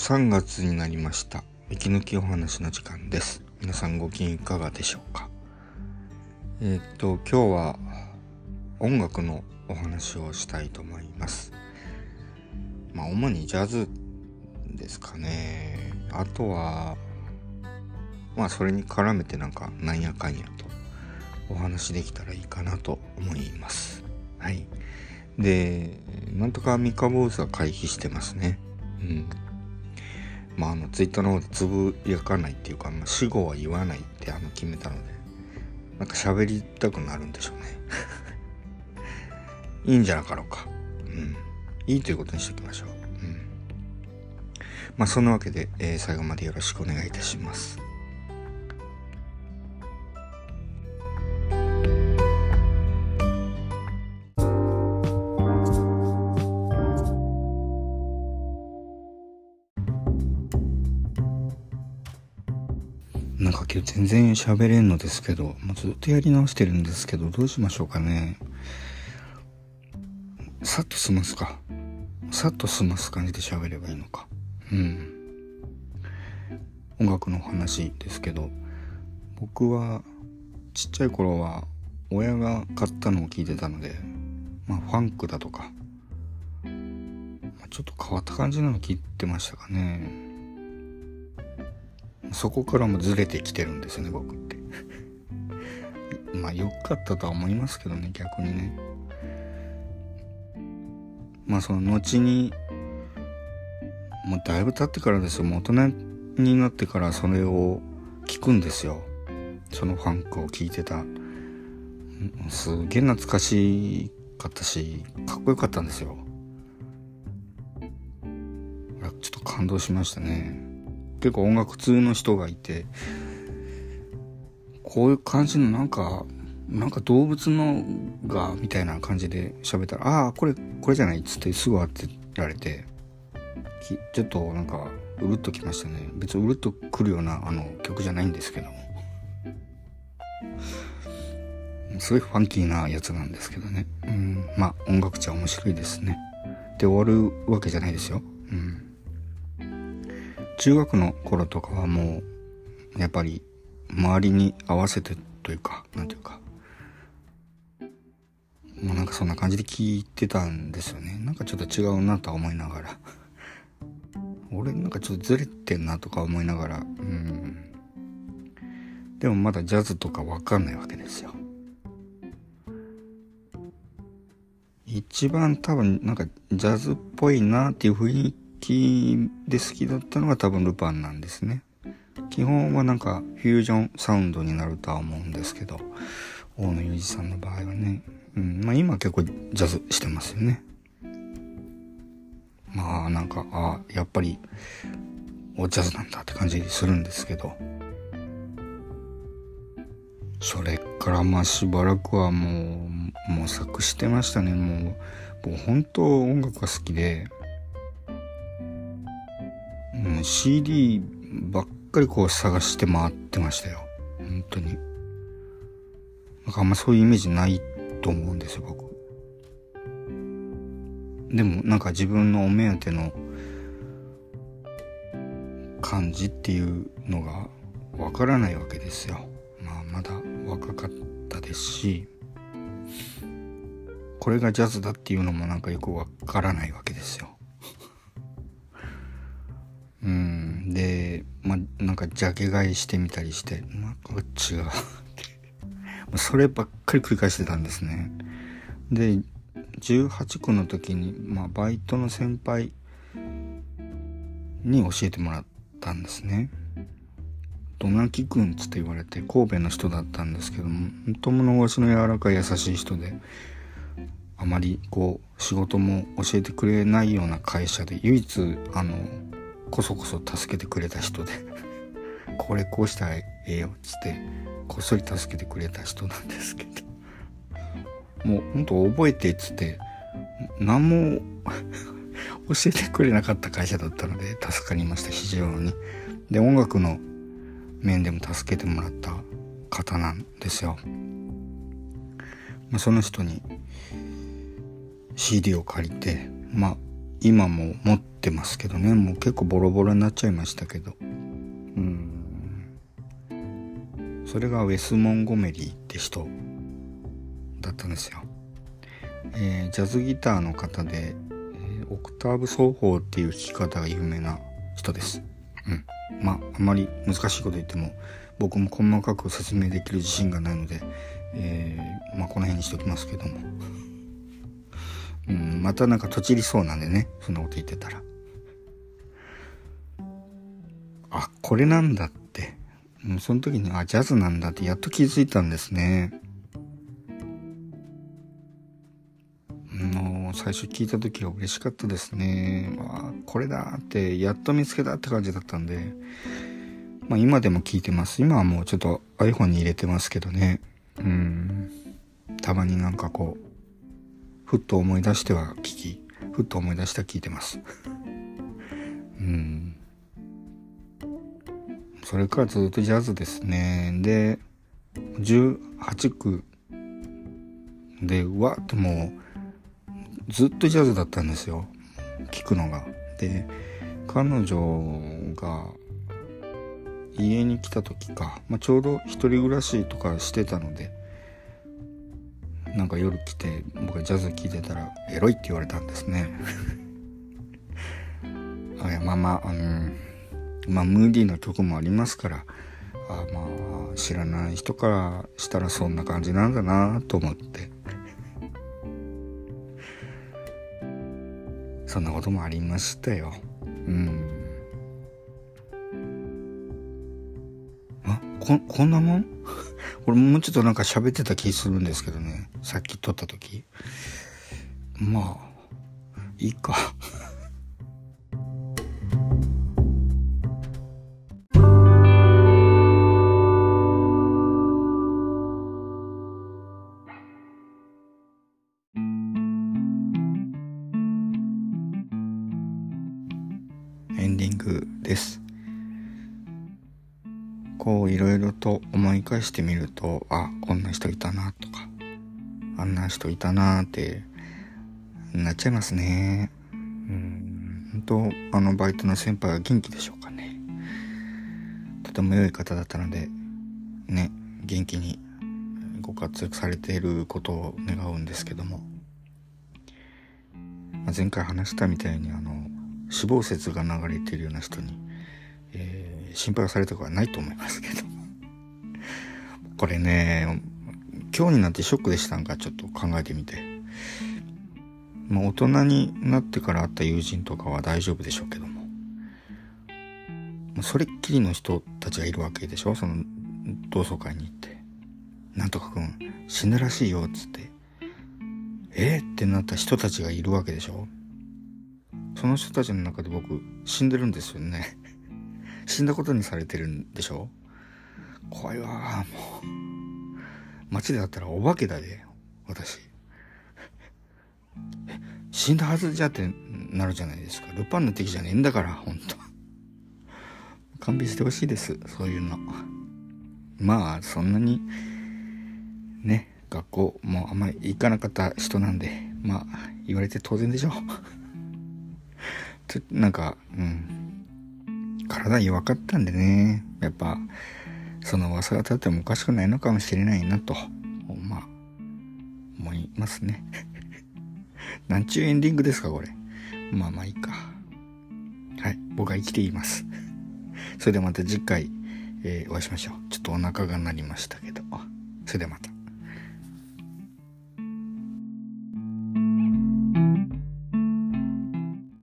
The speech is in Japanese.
3月になりました。息抜きお話の時間です。皆さんご機嫌いかがでしょうか？えー、っと今日は音楽のお話をしたいと思います。まあ主にジャズですかね。あとはまあそれに絡めてなんかなんやかんやとお話できたらいいかなと思います。はい。でなんとか三日坊主は回避してますね。うん。まああのツイッターの方でつぶやかないっていうか、まあ、死後は言わないってあの決めたのでなんか喋りたくなるんでしょうね。いいんじゃなかろうか。うん。いいということにしておきましょう。うん。まあそんなわけで、えー、最後までよろしくお願いいたします。なんか今日全然喋れんのですけど、もうずっとやり直してるんですけど、どうしましょうかね。さっと済ますか。さっと済ます感じで喋ればいいのか。うん。音楽の話ですけど、僕はちっちゃい頃は親が買ったのを聞いてたので、まあファンクだとか、ちょっと変わった感じなの聞いてましたかね。そこからもずれてきてるんですよね僕って。まあ良かったとは思いますけどね逆にね。まあその後にもうだいぶ経ってからですよ。もう大人になってからそれを聞くんですよ。そのファンクを聞いてた。すげえ懐かしかったしかっこよかったんですよ。ちょっと感動しましたね。結構音楽通の人がいてこういう感じのなんかなんか動物のがみたいな感じで喋ったら「ああこれこれじゃない」っつってすぐ当てられてちょっとなんかうるっときましたね。別にうるっとくるようなあの曲じゃないんですけどすごいファンキーなやつなんですけどね。うん。まあ音楽ちゃ面白いですね。で終わるわけじゃないですよ。うん。中学の頃とかはもうやっぱり周りに合わせてというか何ていうかもうなんかそんな感じで聞いてたんですよね。なんかちょっと違うなとは思いながら。俺なんかちょっとずれてんなとか思いながらうん。でもまだジャズとかわかんないわけですよ。一番多分なんかジャズっぽいなっていう雰囲きで好きだったのが多分ルパンなんですね。基本はなんかフュージョンサウンドになるとは思うんですけど、大野裕二さんの場合はね。うん、まあ今結構ジャズしてますよね。まあなんか、あ、やっぱり、おジャズなんだって感じするんですけど。それからまあしばらくはもう模索してましたね。もう、もう本当音楽が好きで、うん、CD ばっかりこう探して回ってましたよ。本当に。なんかあんまそういうイメージないと思うんですよ、僕。でもなんか自分のお目当ての感じっていうのがわからないわけですよ。まあまだ若かったですし、これがジャズだっていうのもなんかよくわからないわけですよ。でまあなんかジャケ買いしてみたりしてなんか違うそればっかり繰り返してたんですね。で18区の時に、ま、バイトの先輩に教えてもらったんですね。どなきくんつって言われて神戸の人だったんですけども本当物腰の柔らかい優しい人であまりこう仕事も教えてくれないような会社で唯一あのこそこそ助けてくれた人で。これこうしたらええよっつってこっそり助けてくれた人なんですけど。もうほんと覚えてっつって何も 教えてくれなかった会社だったので助かりました非常に。で音楽の面でも助けてもらった方なんですよ、まあ、その人に CD を借りてまあ今も持ってますけどね。もう結構ボロボロになっちゃいましたけど。うん。それがウェス・モンゴメリーって人だったんですよ、えー、ジャズギターの方で、え、オクターブ奏法っていう弾き方が有名な人です。うん。まああまり難しいこと言っても僕も細かく説明できる自信がないので、えー、まあこの辺にしときますけども、またなんかとちりそうなんでね。そんなこと言ってたら。あこれなんだって。もうその時にあジャズなんだって。やっと気づいたんですね。もう最初聞いた時は嬉しかったですね。あこれだって。やっと見つけたって感じだったんで。まあ今でも聞いてます。今はもうちょっと iPhone に入れてますけどね。うん。たまになんかこうふっと思い出しては聞きふっと思い出しては聞いてます。うん。それからずっとジャズですね。で18区でうわっともうずっとジャズだったんですよ。聞くのが。で彼女が家に来た時か、まあ、ちょうど一人暮らしとかしてたのでなんか夜来て僕がジャズ聴いてたらエロいって言われたんですね。あいやまあまああのまあムーディーな曲もありますからあまあ知らない人からしたらそんな感じなんだなと思って。そんなこともありましたよ。うん。あここんなもん？これもうちょっとなんか喋ってた気するんですけどね。さっき撮った時。まあ、いいか。エンディングです。こういろいろと思い返してみるとあこんな人いたなとかあんな人いたなってなっちゃいますね。うん本当あのバイトの先輩は元気でしょうかね。とても良い方だったのでね元気にご活躍されていることを願うんですけども、まあ、前回話したみたいにあの死亡説が流れているような人に、心配されたことはないと思いますけど。これね、今日になってショックでしたんかちょっと考えてみて。まあ大人になってから会った友人とかは大丈夫でしょうけども。それっきりの人たちがいるわけでしょ？その同窓会に行って。なんとかくん死んだらしいよっつって。え？ー、ってなった人たちがいるわけでしょ？その人たちの中で僕死んでるんですよね。死んだことにされてるんでしょ？怖いわ。もう。街で会ったらお化けだで私。死んだはずじゃってなるじゃないですか。ルパンの敵じゃねえんだからほんと。勘弁してほしいですそういうの。まあそんなにね学校もあんまり行かなかった人なんでまあ言われて当然でしょ。なんかうん。体弱かったんでね、やっぱ、その噂が立ってもおかしくないのかもしれないなと、まあ、思いますね。なんちゅうエンディングですか、これ。まあまあいいか。はい、僕は生きています。それではまた次回、えー、お会いしましょう。ちょっとお腹が鳴りましたけど。それではまた。